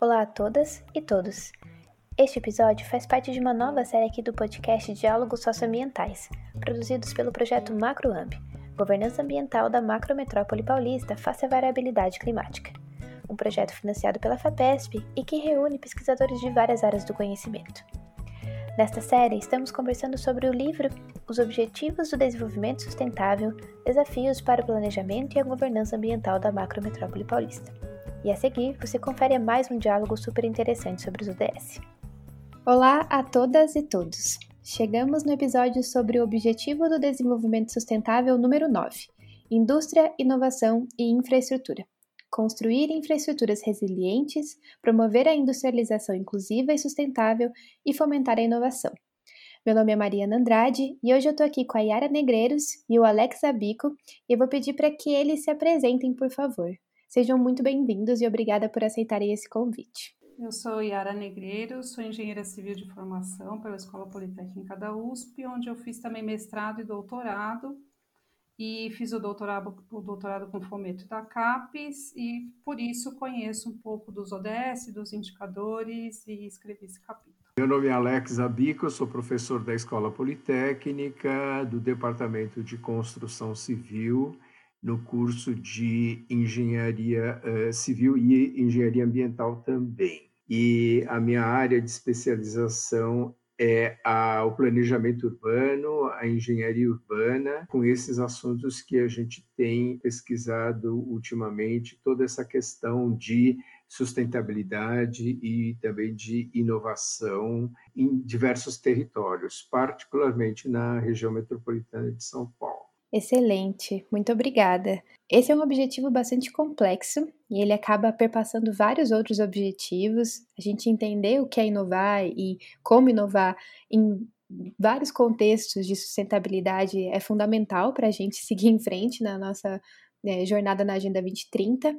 Olá a todas e todos. Este episódio faz parte de uma nova série aqui do podcast Diálogos Socioambientais, produzidos pelo projeto MacroAmb, Governança Ambiental da Macrometrópole Paulista face à variabilidade climática, um projeto financiado pela FAPESP e que reúne pesquisadores de várias áreas do conhecimento. Nesta série, estamos conversando sobre o livro Os Objetivos do Desenvolvimento Sustentável, Desafios para o Planejamento e a Governança Ambiental da Macrometrópole Paulista. E a seguir, você confere mais um diálogo super interessante sobre os ODS. Olá a todas e todos! Chegamos no episódio sobre o Objetivo do Desenvolvimento Sustentável número 9: Indústria, Inovação e Infraestrutura. Construir infraestruturas resilientes, promover a industrialização inclusiva e sustentável e fomentar a inovação. Meu nome é Mariana Andrade e hoje eu estou aqui com a Yara Negreiros e o Alex Abico e eu vou pedir para que eles se apresentem, por favor. Sejam muito bem-vindos e obrigada por aceitarem esse convite. Eu sou Yara Negreiro, sou engenheira civil de formação pela Escola Politécnica da USP, onde eu fiz também mestrado e doutorado, e fiz o doutorado, o doutorado com fomento da CAPES, e por isso conheço um pouco dos ODS, dos indicadores, e escrevi esse capítulo. Meu nome é Alex Abico, sou professor da Escola Politécnica, do Departamento de Construção Civil, no curso de engenharia uh, civil e engenharia ambiental também. E a minha área de especialização é a, o planejamento urbano, a engenharia urbana, com esses assuntos que a gente tem pesquisado ultimamente, toda essa questão de sustentabilidade e também de inovação em diversos territórios, particularmente na região metropolitana de São Paulo. Excelente, muito obrigada. Esse é um objetivo bastante complexo e ele acaba perpassando vários outros objetivos. A gente entender o que é inovar e como inovar em vários contextos de sustentabilidade é fundamental para a gente seguir em frente na nossa né, jornada na Agenda 2030.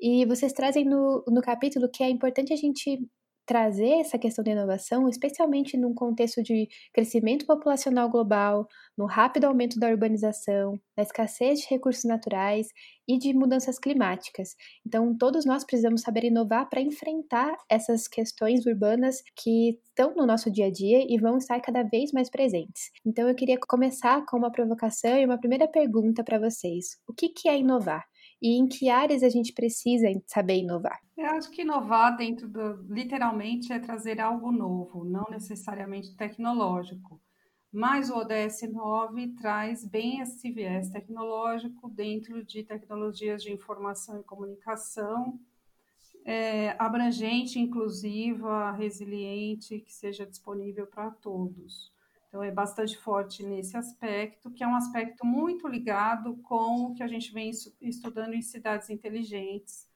E vocês trazem no, no capítulo que é importante a gente trazer essa questão da inovação, especialmente num contexto de crescimento populacional global, no rápido aumento da urbanização, da escassez de recursos naturais e de mudanças climáticas. Então, todos nós precisamos saber inovar para enfrentar essas questões urbanas que estão no nosso dia a dia e vão estar cada vez mais presentes. Então, eu queria começar com uma provocação e uma primeira pergunta para vocês: o que, que é inovar? E em que áreas a gente precisa saber inovar? Eu acho que inovar dentro do literalmente é trazer algo novo, não necessariamente tecnológico. Mas o ODS 9 traz bem esse viés tecnológico dentro de tecnologias de informação e comunicação, é, abrangente, inclusiva, resiliente, que seja disponível para todos. Então, é bastante forte nesse aspecto, que é um aspecto muito ligado com o que a gente vem estudando em cidades inteligentes,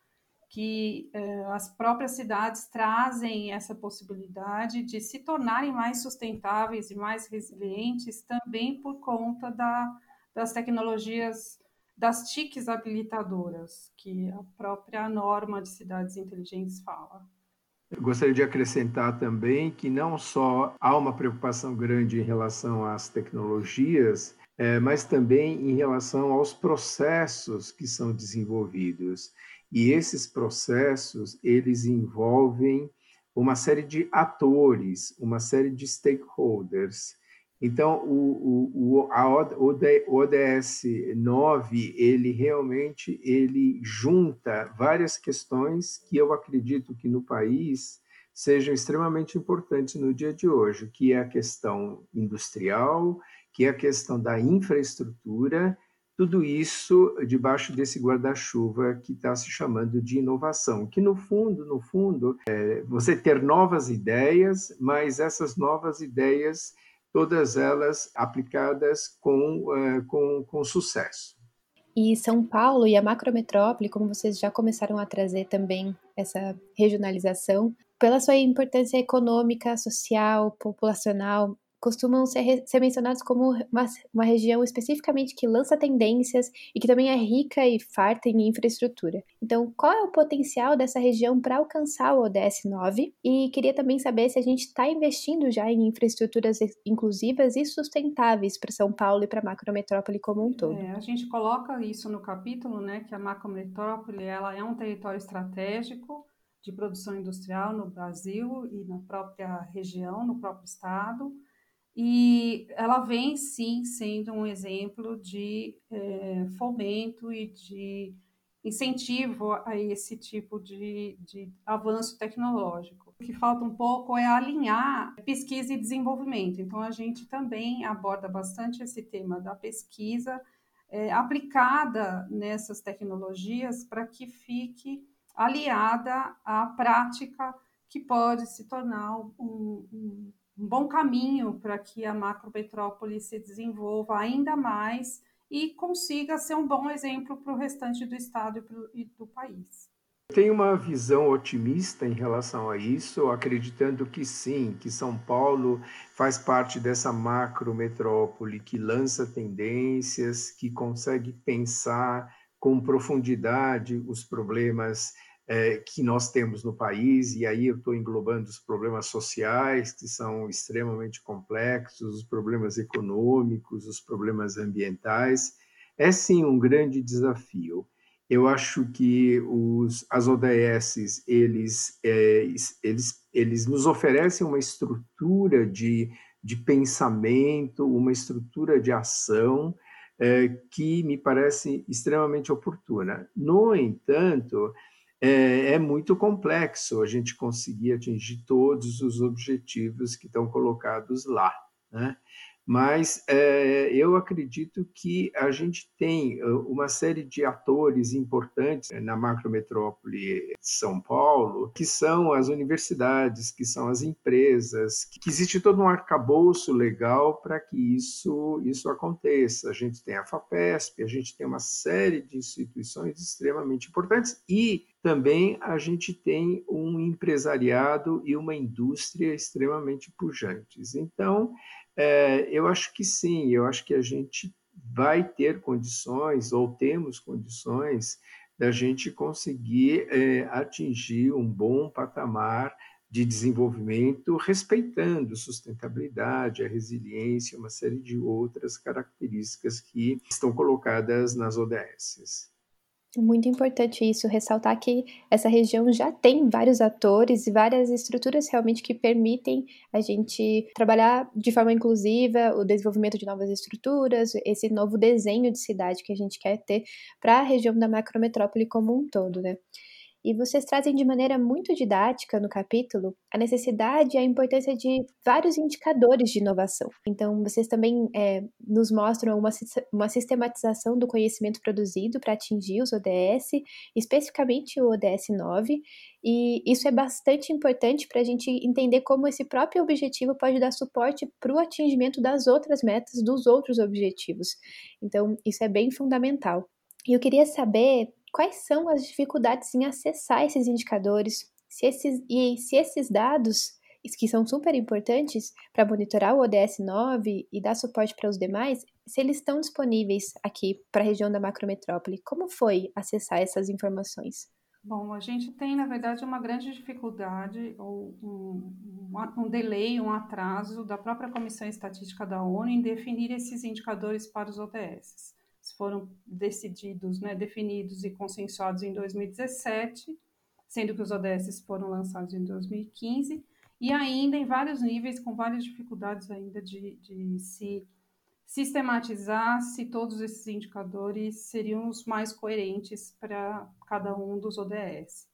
que eh, as próprias cidades trazem essa possibilidade de se tornarem mais sustentáveis e mais resilientes também por conta da, das tecnologias, das TICs habilitadoras, que a própria norma de cidades inteligentes fala. Eu gostaria de acrescentar também que não só há uma preocupação grande em relação às tecnologias, é, mas também em relação aos processos que são desenvolvidos. E esses processos, eles envolvem uma série de atores, uma série de stakeholders. Então, o, o, o, ODS 9, ele realmente ele junta várias questões que eu acredito que no país sejam extremamente importantes no dia de hoje, que é a questão industrial, que é a questão da infraestrutura, tudo isso debaixo desse guarda-chuva que está se chamando de inovação, que no fundo, no fundo, é você ter novas ideias, mas essas novas ideias todas elas aplicadas com, uh, com, com sucesso. E São Paulo e a macrometrópole, como vocês já começaram a trazer também essa regionalização, pela sua importância econômica, social, populacional, costumam ser, ser mencionados como uma, uma região especificamente que lança tendências e que também é rica e farta em infraestrutura. Então, qual é o potencial dessa região para alcançar o ODS 9? E queria também saber se a gente está investindo já em infraestruturas inclusivas e sustentáveis para São Paulo e para a macrometrópole como um todo. É, a gente coloca isso no capítulo, né, que a macrometrópole ela é um território estratégico de produção industrial no Brasil e na própria região, no próprio estado, e ela vem sim sendo um exemplo de é, fomento e de incentivo a esse tipo de, de avanço tecnológico. O que falta um pouco é alinhar pesquisa e desenvolvimento. Então, a gente também aborda bastante esse tema da pesquisa é, aplicada nessas tecnologias para que fique aliada à prática que pode se tornar um, um, um bom caminho para que a macrometrópole se desenvolva ainda mais e consiga ser um bom exemplo para o restante do estado e do país. Tenho uma visão otimista em relação a isso, acreditando que sim, que São Paulo faz parte dessa macrometrópole que lança tendências, que consegue pensar com profundidade os problemas é, que nós temos no país, e aí eu estou englobando os problemas sociais, que são extremamente complexos, os problemas econômicos, os problemas ambientais. É sim um grande desafio. Eu acho que os, as ODS eles, é, eles, eles nos oferecem uma estrutura de, de pensamento, uma estrutura de ação é, que me parece extremamente oportuna. No entanto, é, é, muito complexo a gente conseguir atingir todos os objetivos que estão colocados lá. Né? Mas é, eu acredito que a gente tem uma série de atores importantes na macrometrópole de São Paulo, que são as universidades, que são as empresas, que existe todo um arcabouço legal para que isso, isso aconteça. A gente tem a FAPESP, a gente tem uma série de instituições extremamente importantes e também a gente tem um empresariado e uma indústria extremamente pujantes. Então, é, eu acho que sim, eu acho que a gente vai ter condições, ou temos condições, da gente conseguir é, atingir um bom patamar de desenvolvimento, respeitando sustentabilidade, a resiliência, uma série de outras características que estão colocadas nas ODSs. Muito importante isso, ressaltar que essa região já tem vários atores e várias estruturas realmente que permitem a gente trabalhar de forma inclusiva o desenvolvimento de novas estruturas, esse novo desenho de cidade que a gente quer ter para a região da macrometrópole como um todo, né? E vocês trazem de maneira muito didática no capítulo a necessidade e a importância de vários indicadores de inovação. Então, vocês também é, nos mostram uma, uma sistematização do conhecimento produzido para atingir os ODS, especificamente o ODS 9, e isso é bastante importante para a gente entender como esse próprio objetivo pode dar suporte para o atingimento das outras metas, dos outros objetivos. Então, isso é bem fundamental. E eu queria saber quais são as dificuldades em acessar esses indicadores, se esses, e se esses dados, que são super importantes para monitorar o ODS 9 e dar suporte para os demais, se eles estão disponíveis aqui para a região da macrometrópole. Como foi acessar essas informações? Bom, a gente tem, na verdade, uma grande dificuldade, ou um, um, delay, um atraso da própria Comissão Estatística da ONU em definir esses indicadores para os ODS foram decididos, né, definidos e consensuados em 2017, sendo que os ODS foram lançados em 2015, e ainda em vários níveis, com várias dificuldades ainda de, de se sistematizar se todos esses indicadores seriam os mais coerentes para cada um dos ODS.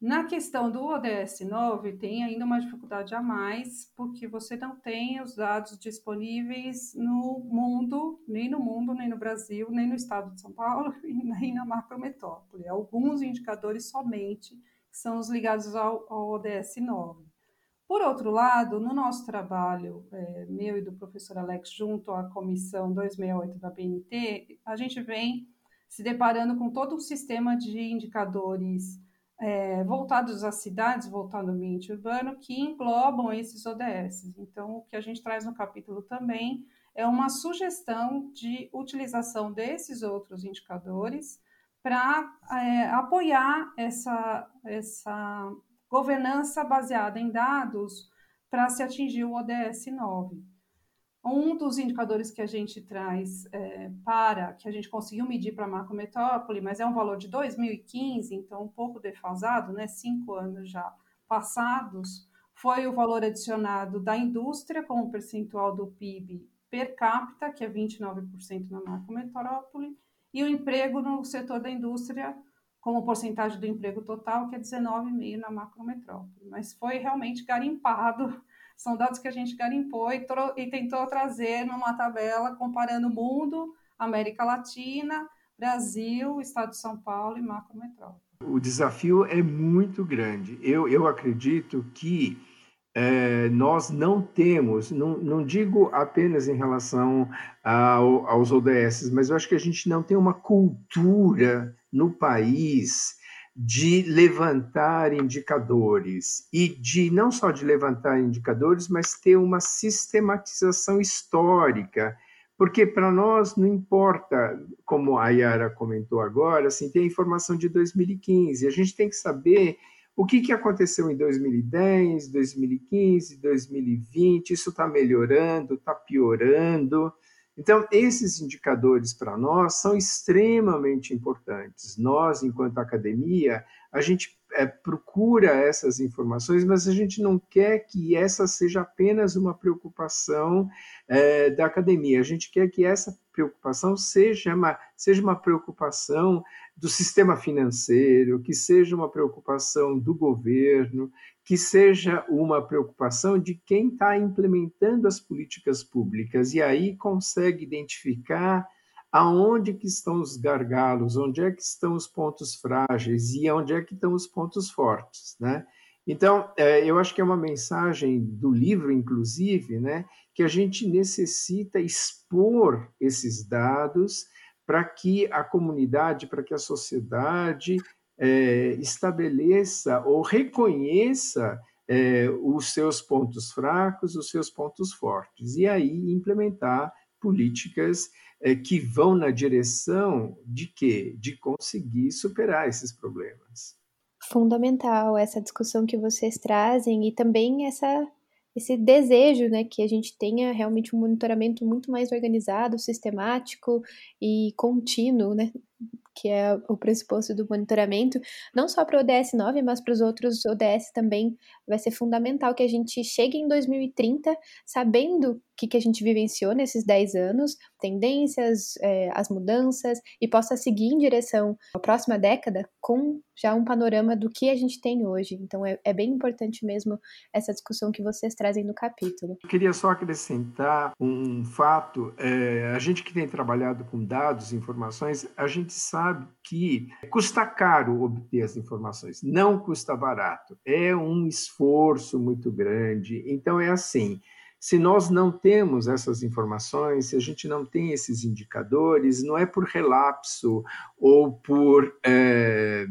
Na questão do ODS 9, tem ainda uma dificuldade a mais, porque você não tem os dados disponíveis no mundo, nem no mundo, nem no Brasil, nem no estado de São Paulo, nem na macrometrópole. Alguns indicadores somente são os ligados ao, ao ODS 9. Por outro lado, no nosso trabalho, é, meu e do professor Alex, junto à comissão 268 da BNT, a gente vem se deparando com todo um sistema de indicadores é, voltados às cidades, voltado ao ambiente urbano, que englobam esses ODS. Então, o que a gente traz no capítulo também é uma sugestão de utilização desses outros indicadores para é, apoiar essa, essa governança baseada em dados para se atingir o ODS 9. Um dos indicadores que a gente traz é, para, que a gente conseguiu medir para a macrometrópole, mas é um valor de 2015, então um pouco defasado, né, cinco anos já passados, foi o valor adicionado da indústria como percentual do PIB per capita, que é 29% na macrometrópole, e o emprego no setor da indústria como porcentagem do emprego total, que é 19,5% na macrometrópole. Mas foi realmente garimpado são dados que a gente garimpou e, e tentou trazer numa tabela comparando o mundo, América Latina, Brasil, Estado de São Paulo e macrometrópole. O desafio é muito grande. Eu, eu acredito que é, nós não temos, não, não digo apenas em relação ao, aos ODS, mas eu acho que a gente não tem uma cultura no país de levantar indicadores e de não só de levantar indicadores, mas ter uma sistematização histórica, porque para nós não importa, como a Yara comentou agora, assim, tem a informação de 2015, a gente tem que saber o que, que aconteceu em 2010, 2015, 2020, isso está melhorando, está piorando, então, esses indicadores para nós são extremamente importantes. Nós, enquanto academia, a gente é, procura essas informações, mas a gente não quer que essa seja apenas uma preocupação é, da academia. A gente quer que essa preocupação seja uma, seja uma preocupação do sistema financeiro, que seja uma preocupação do governo, que seja uma preocupação de quem está implementando as políticas públicas e aí consegue identificar aonde que estão os gargalos, onde é que estão os pontos frágeis e onde é que estão os pontos fortes, né? Então, é, eu acho que é uma mensagem do livro, inclusive, né, que a gente necessita expor esses dados para que a comunidade, para que a sociedade é, estabeleça ou reconheça é, os seus pontos fracos, os seus pontos fortes, e aí implementar políticas é, que vão na direção de quê? De conseguir superar esses problemas. Fundamental essa discussão que vocês trazem e também essa esse desejo, né, que a gente tenha realmente um monitoramento muito mais organizado, sistemático e contínuo, né, que é o pressuposto do monitoramento, não só para o ODS 9, mas para os outros ODS também vai ser fundamental que a gente chegue em 2030 sabendo que, que a gente vivenciou nesses 10 anos, tendências, é, as mudanças, e possa seguir em direção à próxima década com já um panorama do que a gente tem hoje. Então é, é bem importante mesmo essa discussão que vocês trazem no capítulo. Eu queria só acrescentar um fato: é, a gente que tem trabalhado com dados, informações, a gente sabe que custa caro obter as informações, não custa barato. É um esforço muito grande. Então é assim. Se nós não temos essas informações, se a gente não tem esses indicadores, não é por relapso ou por, é,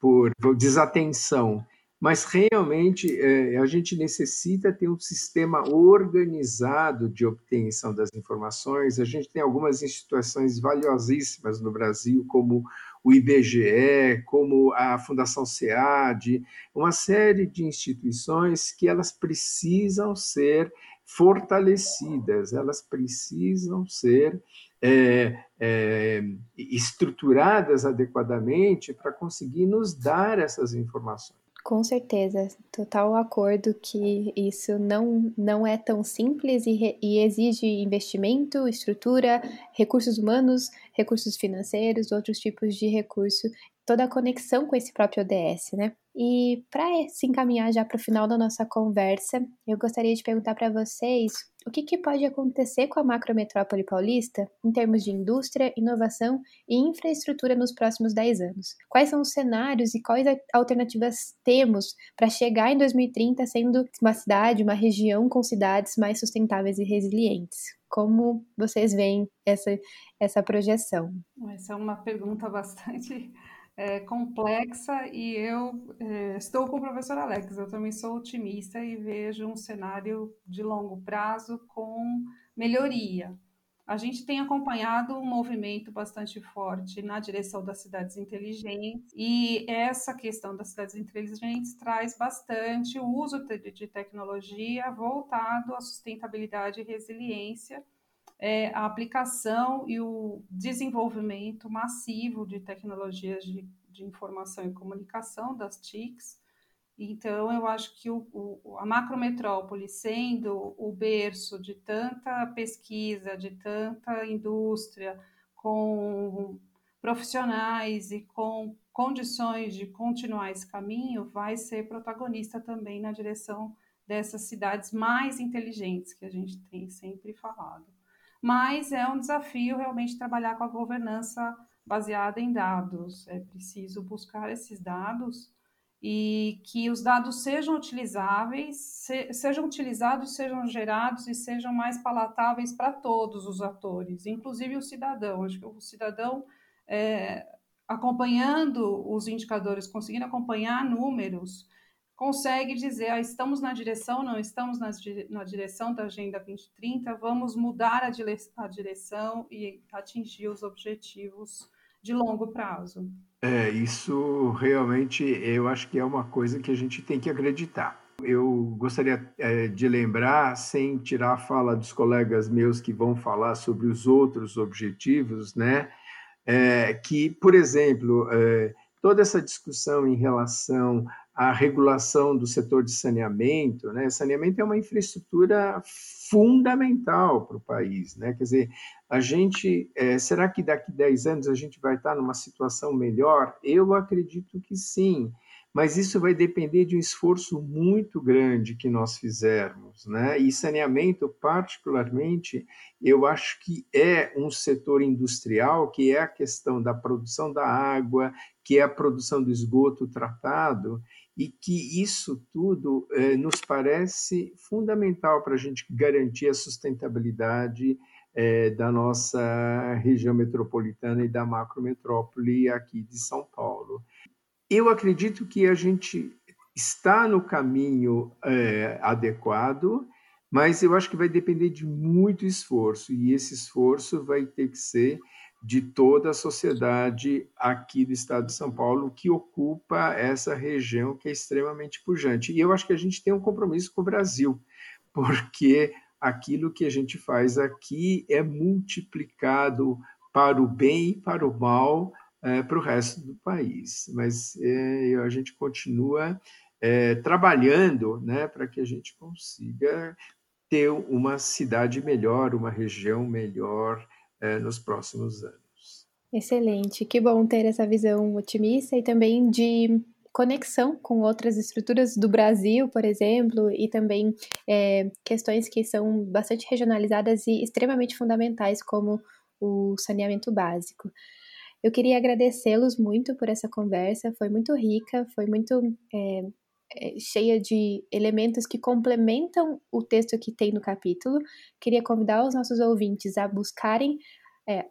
por desatenção, mas realmente é, a gente necessita ter um sistema organizado de obtenção das informações. A gente tem algumas instituições valiosíssimas no Brasil, como o IBGE, como a Fundação SEAD, uma série de instituições que elas precisam ser fortalecidas, elas precisam ser é, é, estruturadas adequadamente para conseguir nos dar essas informações. Com certeza, total acordo que isso não, não é tão simples e, e exige investimento, estrutura, recursos humanos, recursos financeiros, outros tipos de recurso, toda a conexão com esse próprio ODS, né? E para se encaminhar já para o final da nossa conversa, eu gostaria de perguntar para vocês o que, que, pode acontecer com a macrometrópole paulista em termos de indústria, inovação e infraestrutura nos próximos 10 anos. Quais são os cenários e quais alternativas temos para chegar em 2030 sendo uma cidade, uma região com cidades mais sustentáveis e resilientes? Como vocês veem essa, essa projeção? Essa é uma pergunta bastante é complexa e eu é, estou com o professor Alex. Eu também sou otimista e vejo um cenário de longo prazo com melhoria. A gente tem acompanhado um movimento bastante forte na direção das cidades inteligentes, e essa questão das cidades inteligentes traz bastante o uso de tecnologia voltado à sustentabilidade e resiliência, é, a aplicação e o desenvolvimento massivo de tecnologias de, de informação e comunicação, das TICs, então, eu acho que o, o, a macrometrópole, sendo o berço de tanta pesquisa, de tanta indústria, com profissionais e com condições de continuar esse caminho, vai ser protagonista também na direção dessas cidades mais inteligentes que a gente tem sempre falado. Mas é um desafio realmente trabalhar com a governança baseada em dados. É preciso buscar esses dados e que os dados sejam utilizáveis, se, sejam utilizados, sejam gerados e sejam mais palatáveis para todos os atores, inclusive o cidadão. Acho que o cidadão, é, acompanhando os indicadores, conseguindo acompanhar números, consegue dizer, ah, estamos na direção, não estamos na, na direção da Agenda 2030, vamos mudar a, dire, a direção e atingir os objetivos de longo prazo. É, isso realmente eu acho que é uma coisa que a gente tem que acreditar. Eu gostaria é, de lembrar, sem tirar a fala dos colegas meus que vão falar sobre os outros objetivos, né, é, que, por exemplo, é, toda essa discussão em relação à regulação do setor de saneamento, né, saneamento é uma infraestrutura fundamental para o país, né, quer dizer, a gente, é, será que daqui 10 anos a gente vai estar numa situação melhor? Eu acredito que sim, mas isso vai depender de um esforço muito grande que nós fizermos, né? E saneamento, particularmente, eu acho que é um setor industrial, que é a questão da produção da água, que é a produção do esgoto tratado, e que isso tudo eh, nos parece fundamental para a gente garantir a sustentabilidade é, da nossa região metropolitana e da macrometrópole aqui de São Paulo. Eu acredito que a gente está no caminho é, adequado, mas eu acho que vai depender de muito esforço, e esse esforço vai ter que ser de toda a sociedade aqui do estado de São Paulo que ocupa essa região que é extremamente pujante. E eu acho que a gente tem um compromisso com o Brasil, porque aquilo que a gente faz aqui é multiplicado para o bem e para o mal é, para o resto do país. Mas é, a gente continua é, trabalhando né, para que a gente consiga ter uma cidade melhor, uma região melhor é, nos próximos anos. Excelente, que bom ter essa visão otimista e também de conexão com outras estruturas do Brasil, por exemplo, e também é, questões que são bastante regionalizadas e extremamente fundamentais, como o saneamento básico. Eu queria agradecê-los muito por essa conversa, foi muito rica, foi muito é, cheia de elementos que complementam o texto que tem no capítulo. Queria convidar os nossos ouvintes a buscarem, é,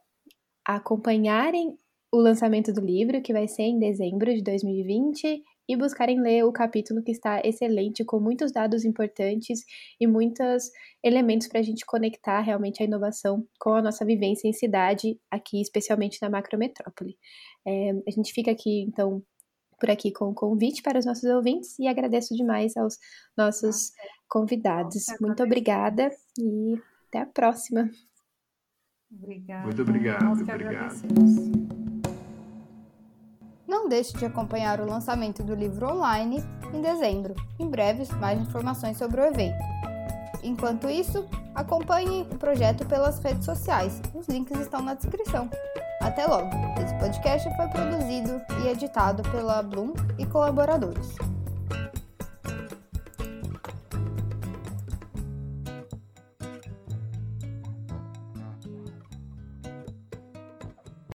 a acompanharem o lançamento do livro, que vai ser em dezembro de 2020, e buscarem ler o capítulo que está excelente, com muitos dados importantes e muitos elementos para a gente conectar realmente a inovação com a nossa vivência em cidade, aqui, especialmente na macrometrópole. É, a gente fica aqui, então, por aqui com o convite para os nossos ouvintes e agradeço demais aos nossos convidados. Muito obrigada e até a próxima. Obrigada. Muito obrigado. obrigado. Não deixe de acompanhar o lançamento do livro online em dezembro. Em breve, mais informações sobre o evento. Enquanto isso, acompanhe o projeto pelas redes sociais. Os links estão na descrição. Até logo! Esse podcast foi produzido e editado pela Bloom e colaboradores.